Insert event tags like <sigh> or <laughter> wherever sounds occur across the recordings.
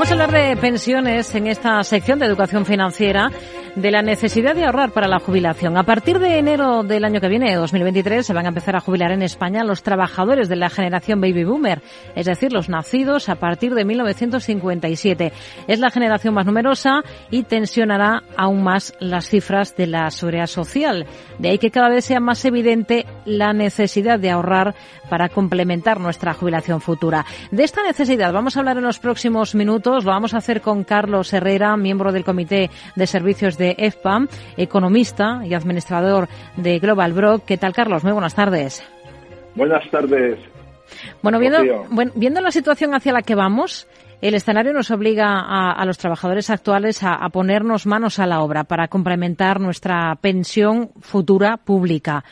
Vamos a hablar de pensiones en esta sección de educación financiera, de la necesidad de ahorrar para la jubilación. A partir de enero del año que viene, 2023, se van a empezar a jubilar en España los trabajadores de la generación baby boomer, es decir, los nacidos a partir de 1957. Es la generación más numerosa y tensionará aún más las cifras de la seguridad social. De ahí que cada vez sea más evidente la necesidad de ahorrar para complementar nuestra jubilación futura. De esta necesidad vamos a hablar en los próximos minutos lo vamos a hacer con Carlos Herrera, miembro del Comité de Servicios de EFPAM, economista y administrador de Global Brock. ¿Qué tal, Carlos? Muy buenas tardes. Buenas tardes. Bueno, viendo, viendo la situación hacia la que vamos, el escenario nos obliga a, los trabajadores actuales a, ponernos manos a la obra para complementar nuestra pensión futura pública.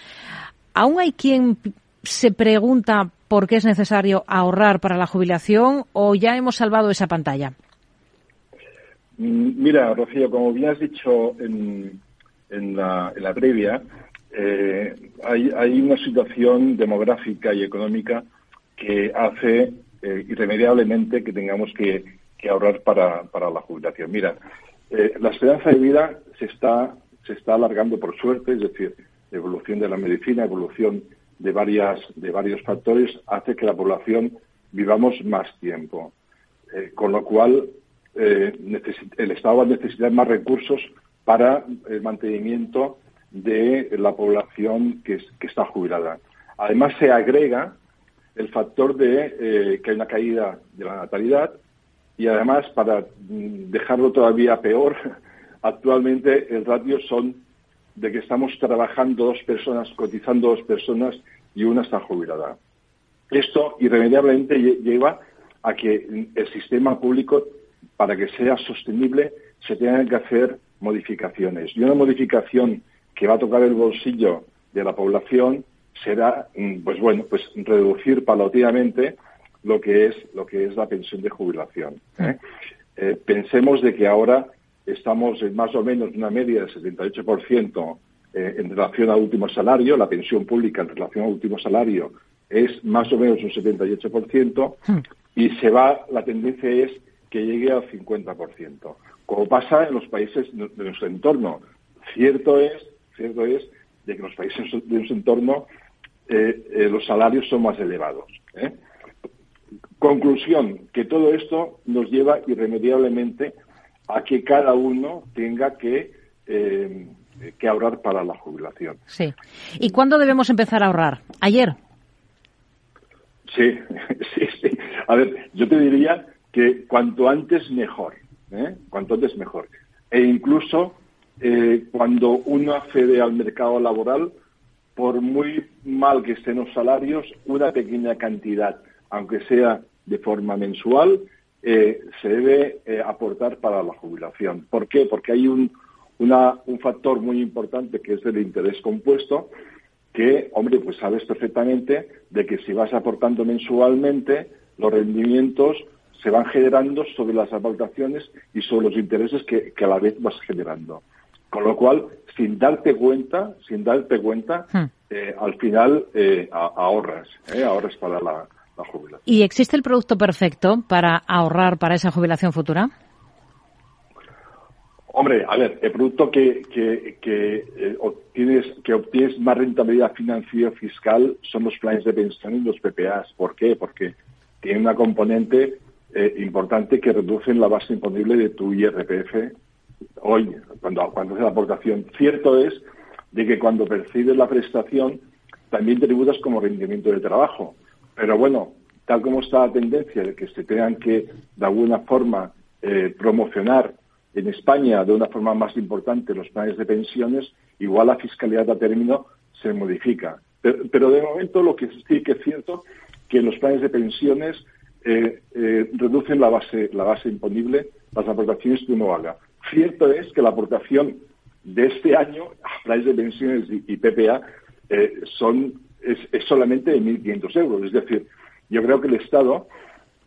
Aún hay quien se pregunta por qué es necesario ahorrar para la jubilación o ya hemos salvado esa pantalla? Mm, mira, Rocío, como bien has dicho en, la, previa, eh, hay, una situación demográfica y económica que hace eh, irremediablemente que tengamos que, ahorrar para, la jubilación. Mira, eh, la esperanza de vida se está, se está alargando por suerte, es decir, evolución de la medicina, evolución de, varias, de varios factores hace que la población vivamos más tiempo. Con lo cual, eh, el Estado va a necesitar más recursos para el mantenimiento de la población que, está jubilada. Además, se agrega el factor de eh, que hay una caída de la natalidad y además, para mm, dejarlo todavía peor, <laughs> actualmente el ratio son de que estamos trabajando dos personas, cotizando dos personas y una está jubilada. Esto irremediablemente lleva a que el sistema público, para que sea sostenible, se tengan que hacer modificaciones. Y una modificación que va a tocar el bolsillo de la población será, mm, pues bueno, pues reducir paulatinamente lo que es lo que es la pensión de jubilación. ¿eh? Eh, pensemos de que ahora estamos en más o menos una media del 78% eh, en relación al último salario, la pensión pública en relación al último salario es más o menos un 78% hmm. y se va, la tendencia es que llegue al 50%, como pasa en los países de nuestro entorno. Cierto es, cierto es de que en los países de nuestro entorno eh, eh, los salarios son más elevados. Conclusión, que todo esto nos lleva irremediablemente a que cada uno tenga que, eh, que ahorrar para la jubilación. Sí. ¿Y cuándo debemos empezar a ahorrar? ¿Ayer? Sí, <laughs> sí, sí. A ver, yo te diría cuanto antes mejor, ¿eh? cuanto antes mejor. E incluso eh, cuando uno accede al mercado laboral, por muy mal que estén los salarios, una pequeña cantidad, aunque sea de forma mensual, eh, se debe aportar para la jubilación. ¿Por qué? Porque hay un, un factor muy importante que es el interés compuesto, que, hombre, pues sabes perfectamente de que si vas aportando mensualmente, los rendimientos se van generando sobre las aportaciones y sobre los intereses que, a la vez vas generando. Con lo cual, sin darte cuenta, sin darte cuenta, hmm. eh, al final ahorras, ahorras para la, ¿Y existe el producto perfecto para ahorrar para esa jubilación futura? Hombre, a ver, el producto que, que, que, eh, obtienes, que obtienes más rentabilidad financiera fiscal son los planes de pensión y los PPAs. ¿Por qué? Porque tienen una componente eh, importante que reduce la base imponible de tu IRPF hoy, cuando, cuando haces la aportación. Cierto es de que cuando percibes la prestación, también tributas como rendimiento de trabajo. Pero bueno, tal como está la tendencia de que se tengan que, de alguna forma, eh, promocionar en España de una forma más importante los planes de pensiones, igual la fiscalidad a término se modifica. Pero, de momento lo que sí que es cierto que los planes de pensiones eh, eh, reducen la base, la base imponible, las aportaciones que uno haga. Cierto es que la aportación de este año a planes de pensiones y, PPA son es, solamente de 1.500 euros. Es decir, yo creo que el Estado,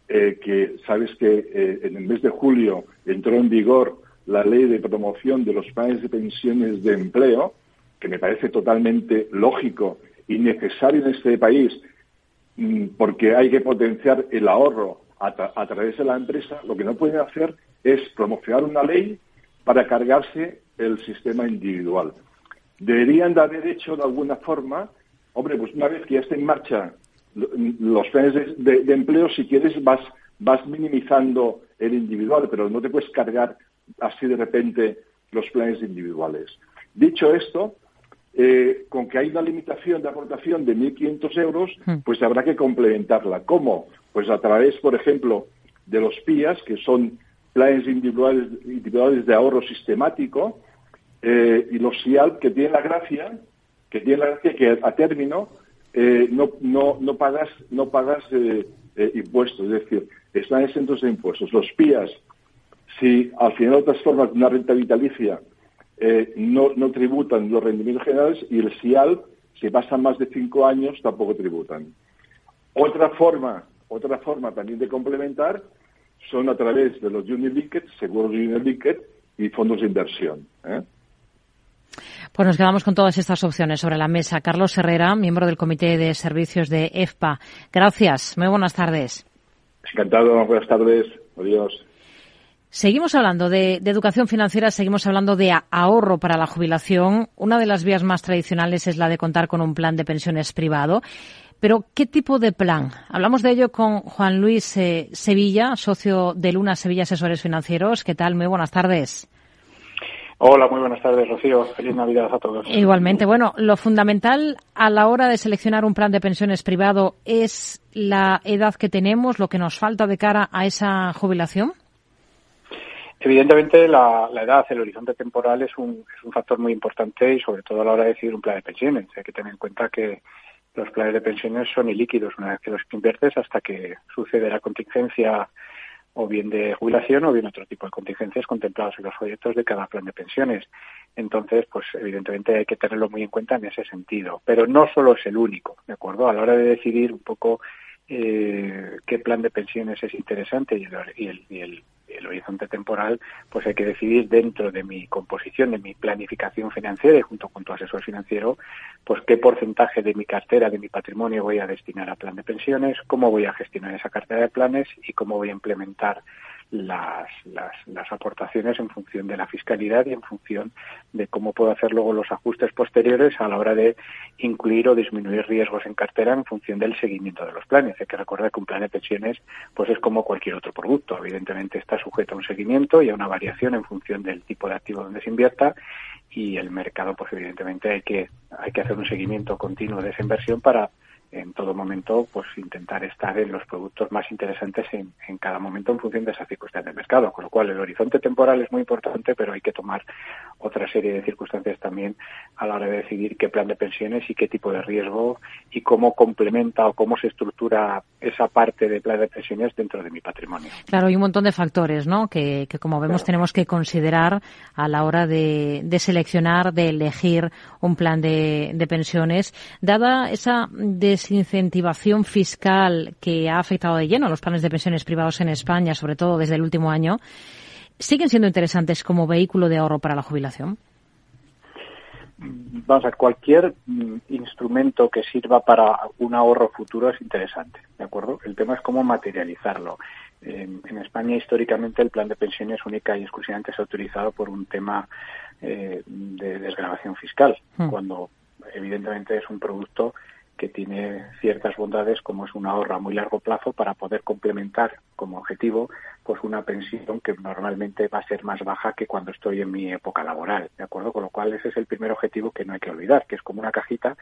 eh, que sabes que eh, en el mes de julio entró en vigor la ley de promoción de los planes de pensiones de empleo, que me parece totalmente lógico y necesario en este país, porque hay que potenciar el ahorro a, través de la empresa, lo que no pueden hacer es promocionar una ley para cargarse el sistema individual. Deberían de haber hecho de alguna forma, hombre, pues una vez que ya está en marcha los planes de, empleo, si quieres, vas, vas minimizando el individual, pero no te puedes cargar así de repente los planes individuales. Dicho esto, eh, con que hay una limitación de aportación de 1.500 euros, hmm. pues habrá que complementarla. ¿Cómo? Pues a través, por ejemplo, de los PIAs, que son planes individuales, individuales de ahorro sistemático, eh, y los SIAL, que tienen la gracia, que tienen la gracia que a término eh, no, no, no pagas, no pagas impuestos, es decir, están exentos de impuestos. Los PIAs, si al final de otras formas de una renta vitalicia eh, no, no tributan los rendimientos generales y el SIAL, si pasan más de cinco años, tampoco tributan. Otra forma, otra forma también de complementar son a través de los Junior Linked, seguros Junior Linked y fondos de inversión. ¿eh? Pues nos quedamos con todas estas opciones sobre la mesa. Carlos Herrera, miembro del Comité de Servicios de EFPA. Gracias. Muy buenas tardes. Encantado. Buenas tardes. Adiós. Seguimos hablando de, educación financiera, seguimos hablando de ahorro para la jubilación. Una de las vías más tradicionales es la de contar con un plan de pensiones privado. Pero, ¿qué tipo de plan? Hablamos de ello con Juan Luis eh, Sevilla, socio de Luna Sevilla Asesores Financieros. ¿Qué tal? Muy buenas tardes. Hola, muy buenas tardes, Rocío. Feliz Navidad a todos. Igualmente. Bueno, lo fundamental a la hora de seleccionar un plan de pensiones privado es la edad que tenemos, lo que nos falta de cara a esa jubilación. Evidentemente, la, edad, el horizonte temporal es un, es un factor muy importante y sobre todo a la hora de decidir un plan de pensiones. Hay que tener en cuenta que los planes de pensiones son ilíquidos una vez que los inviertes hasta que sucede la contingencia o bien de jubilación o bien otro tipo de contingencias contempladas en los proyectos de cada plan de pensiones. Entonces, pues evidentemente hay que tenerlo muy en cuenta en ese sentido. Pero no solo es el único, ¿de acuerdo? A la hora de decidir un poco eh, qué plan de pensiones es interesante y el, el horizonte temporal, pues hay que decidir dentro de mi composición, de mi planificación financiera y junto con tu asesor financiero, pues qué porcentaje de mi cartera, de mi patrimonio voy a destinar a plan de pensiones, cómo voy a gestionar esa cartera de planes y cómo voy a implementar las, las, las, aportaciones en función de la fiscalidad y en función de cómo puedo hacer luego los ajustes posteriores a la hora de incluir o disminuir riesgos en cartera en función del seguimiento de los planes. Hay que recordar que un plan de pensiones pues es como cualquier otro producto. Evidentemente está sujeto a un seguimiento y a una variación en función del tipo de activo donde se invierta y el mercado pues evidentemente hay que hay que hacer un seguimiento continuo de esa inversión para en todo momento pues intentar estar en los productos más interesantes en, en, cada momento en función de esa circunstancia del mercado. Con lo cual el horizonte temporal es muy importante, pero hay que tomar otra serie de circunstancias también a la hora de decidir qué plan de pensiones y qué tipo de riesgo y cómo complementa o cómo se estructura esa parte de plan de pensiones dentro de mi patrimonio. Claro, hay un montón de factores, ¿no? Que, que como vemos tenemos que considerar a la hora de, de seleccionar, de elegir un plan de, de pensiones, dada esa desincentivación fiscal que ha afectado de lleno a los planes de pensiones privados en España, sobre todo desde el último año, ¿siguen siendo interesantes como vehículo de ahorro para la jubilación? Vamos a ver, cualquier mm, instrumento que sirva para un ahorro futuro es interesante, ¿de acuerdo? El tema es cómo materializarlo. En, España, históricamente, el plan de pensiones única y exclusivamente se ha utilizado por un tema eh, de desgrabación fiscal, hmm. cuando evidentemente es un producto que tiene ciertas bondades como es un ahorro a muy largo plazo para poder complementar como objetivo pues una pensión que normalmente va a ser más baja que cuando estoy en mi época laboral, ¿de acuerdo? Con lo cual ese es el primer objetivo que no hay que olvidar, que es como una cajita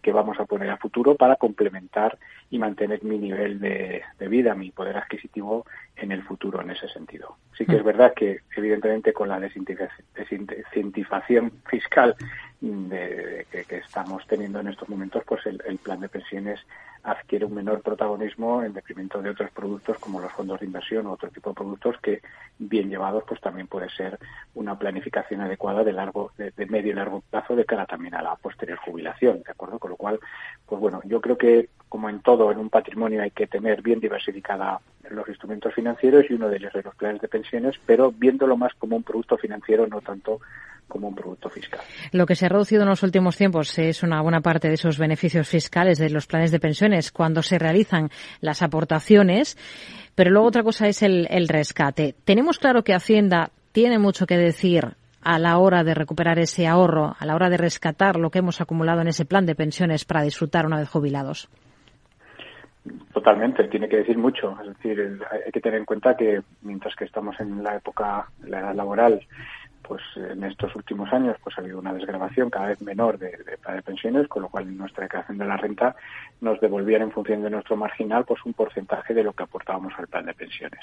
que vamos a poner a futuro para complementar y mantener mi nivel de, vida, mi poder adquisitivo en el futuro en ese sentido. Sí que es mm. verdad que evidentemente con la desincentivación fiscal de, que, estamos teniendo en estos momentos, pues el, el plan de pensiones adquiere un menor protagonismo en detrimento de otros productos como los fondos de inversión o otro tipo de productos que bien llevados pues también puede ser una planificación adecuada de largo de, medio y largo plazo de cara también a la posterior jubilación de acuerdo con lo cual pues bueno yo creo que como en todo en un patrimonio hay que tener bien diversificada los instrumentos financieros y uno de ellos es los planes de pensiones pero viéndolo más como un producto financiero no tanto como un producto fiscal. Lo que se ha reducido en los últimos tiempos es una buena parte de esos beneficios fiscales de los planes de pensiones cuando se realizan las aportaciones, pero luego otra cosa es el, el rescate. Tenemos claro que Hacienda tiene mucho que decir a la hora de recuperar ese ahorro, a la hora de rescatar lo que hemos acumulado en ese plan de pensiones para disfrutar una vez jubilados? Totalmente, tiene que decir mucho. Es decir, hay que tener en cuenta que mientras que estamos en la época, la edad laboral, pues en estos últimos años pues ha habido una desgrabación cada vez menor de, de, pensiones, con lo cual nuestra declaración de la renta nos devolvían en función de nuestro marginal pues un porcentaje de lo que aportábamos al plan de pensiones.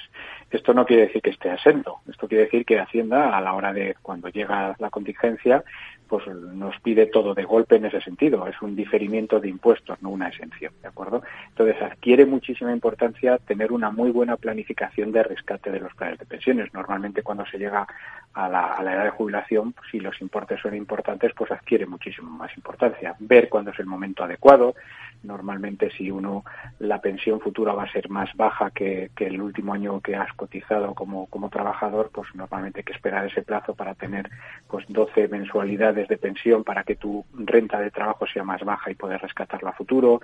Esto no quiere decir que esté asento, esto quiere decir que Hacienda a la hora de cuando llega la contingencia pues nos pide todo de golpe en ese sentido. Es un diferimiento de impuestos, no una exención, ¿de acuerdo? Entonces adquiere muchísima importancia tener una muy buena planificación de rescate de los planes de pensiones. Normalmente cuando se llega a la, a la edad de jubilación, pues, si los importes son importantes, pues adquiere muchísimo más importancia. Ver cuándo es el momento adecuado. Normalmente si uno, la pensión futura va a ser más baja que, el último año que has cotizado como, como trabajador, pues normalmente hay que esperar ese plazo para tener pues 12 mensualidades de pensión para que tu renta de trabajo sea más baja y poder rescatarlo a futuro.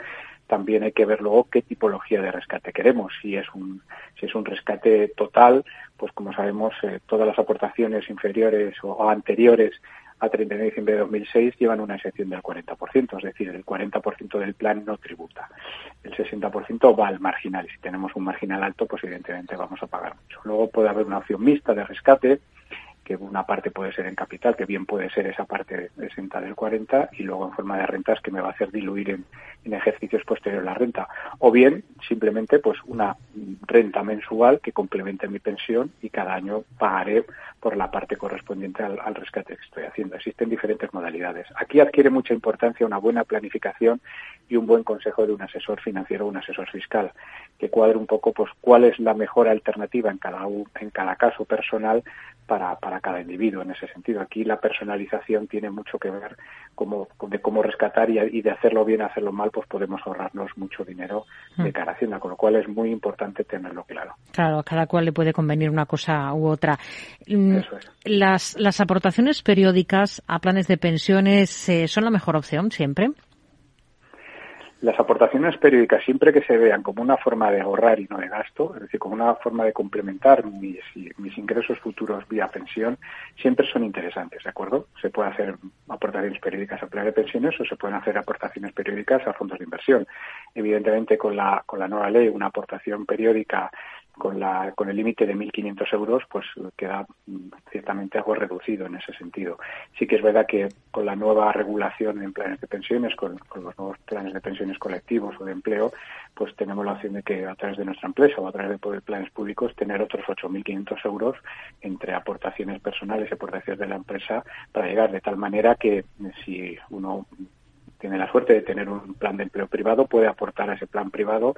También hay que ver luego qué tipología de rescate queremos. Si es un, si es un rescate total, pues como sabemos, eh, todas las aportaciones inferiores o, anteriores a 31 de diciembre de 2006 llevan una excepción del 40%, es decir, el 40% del plan no tributa. El 60% va al marginal y si tenemos un marginal alto, pues evidentemente vamos a pagar mucho. Luego puede haber una opción mixta de rescate que una parte puede ser en capital, que bien puede ser esa parte exenta del 40, y luego en forma de rentas que me va a hacer diluir en, ejercicios posteriores la renta. O bien, simplemente, pues una renta mensual que complemente mi pensión y cada año pagaré por la parte correspondiente al, rescate que estoy haciendo. Existen diferentes modalidades. Aquí adquiere mucha importancia una buena planificación y un buen consejo de un asesor financiero o un asesor fiscal, que cuadre un poco pues cuál es la mejor alternativa en cada, en cada caso personal para cada individuo en ese sentido. Aquí la personalización tiene mucho que ver cómo, de cómo rescatar y, de hacerlo bien, hacerlo mal, pues podemos ahorrarnos mucho dinero de mm. cara a Hacienda, con lo cual es muy importante tenerlo claro. Claro, a cada cual le puede convenir una cosa u otra. Mm, las, las aportaciones periódicas a planes de pensiones eh, son la mejor opción siempre. Las aportaciones periódicas, siempre que se vean como una forma de ahorrar y no de gasto, es decir, como una forma de complementar mis, mis ingresos futuros vía pensión, siempre son interesantes, ¿de acuerdo? Se puede hacer aportaciones periódicas a plan de pensiones o se pueden hacer aportaciones periódicas a fondos de inversión. Evidentemente, con la, con la nueva ley, una aportación periódica con, la, con el límite de 1.500 euros, pues queda mm, ciertamente algo reducido en ese sentido. Sí que es verdad que con la nueva regulación en planes de pensiones, con, los nuevos planes de pensiones colectivos o de empleo, pues tenemos la opción de que a través de nuestra empresa o a través de planes públicos tener otros 8.500 euros entre aportaciones personales y aportaciones de la empresa para llegar de tal manera que si uno tiene la suerte de tener un plan de empleo privado, puede aportar a ese plan privado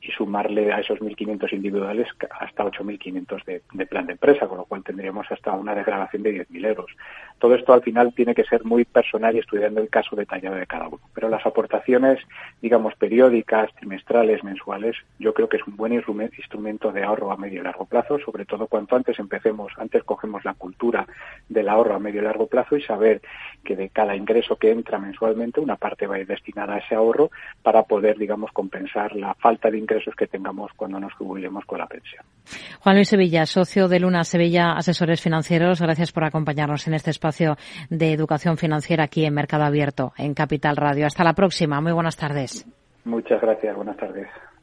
y sumarle a esos 1.500 individuales hasta 8.500 de, de plan de empresa, con lo cual tendríamos hasta una degradación de 10.000 euros. Todo esto al final tiene que ser muy personal y estudiando el caso detallado de cada uno. Pero las aportaciones, digamos, periódicas, trimestrales, mensuales, yo creo que es un buen instrumento de ahorro a medio y largo plazo, sobre todo cuanto antes empecemos, antes cogemos la cultura del ahorro a medio y largo plazo y saber que de cada ingreso que entra mensualmente, parte va a ir destinada a ese ahorro para poder, digamos, compensar la falta de ingresos que tengamos cuando nos jubilemos con la pensión. Juan Luis Sevilla, socio de Luna Sevilla Asesores Financieros, gracias por acompañarnos en este espacio de educación financiera aquí en Mercado Abierto, en Capital Radio. Hasta la próxima. Muy buenas tardes. Muchas gracias. Buenas tardes.